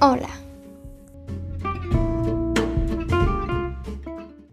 Hola,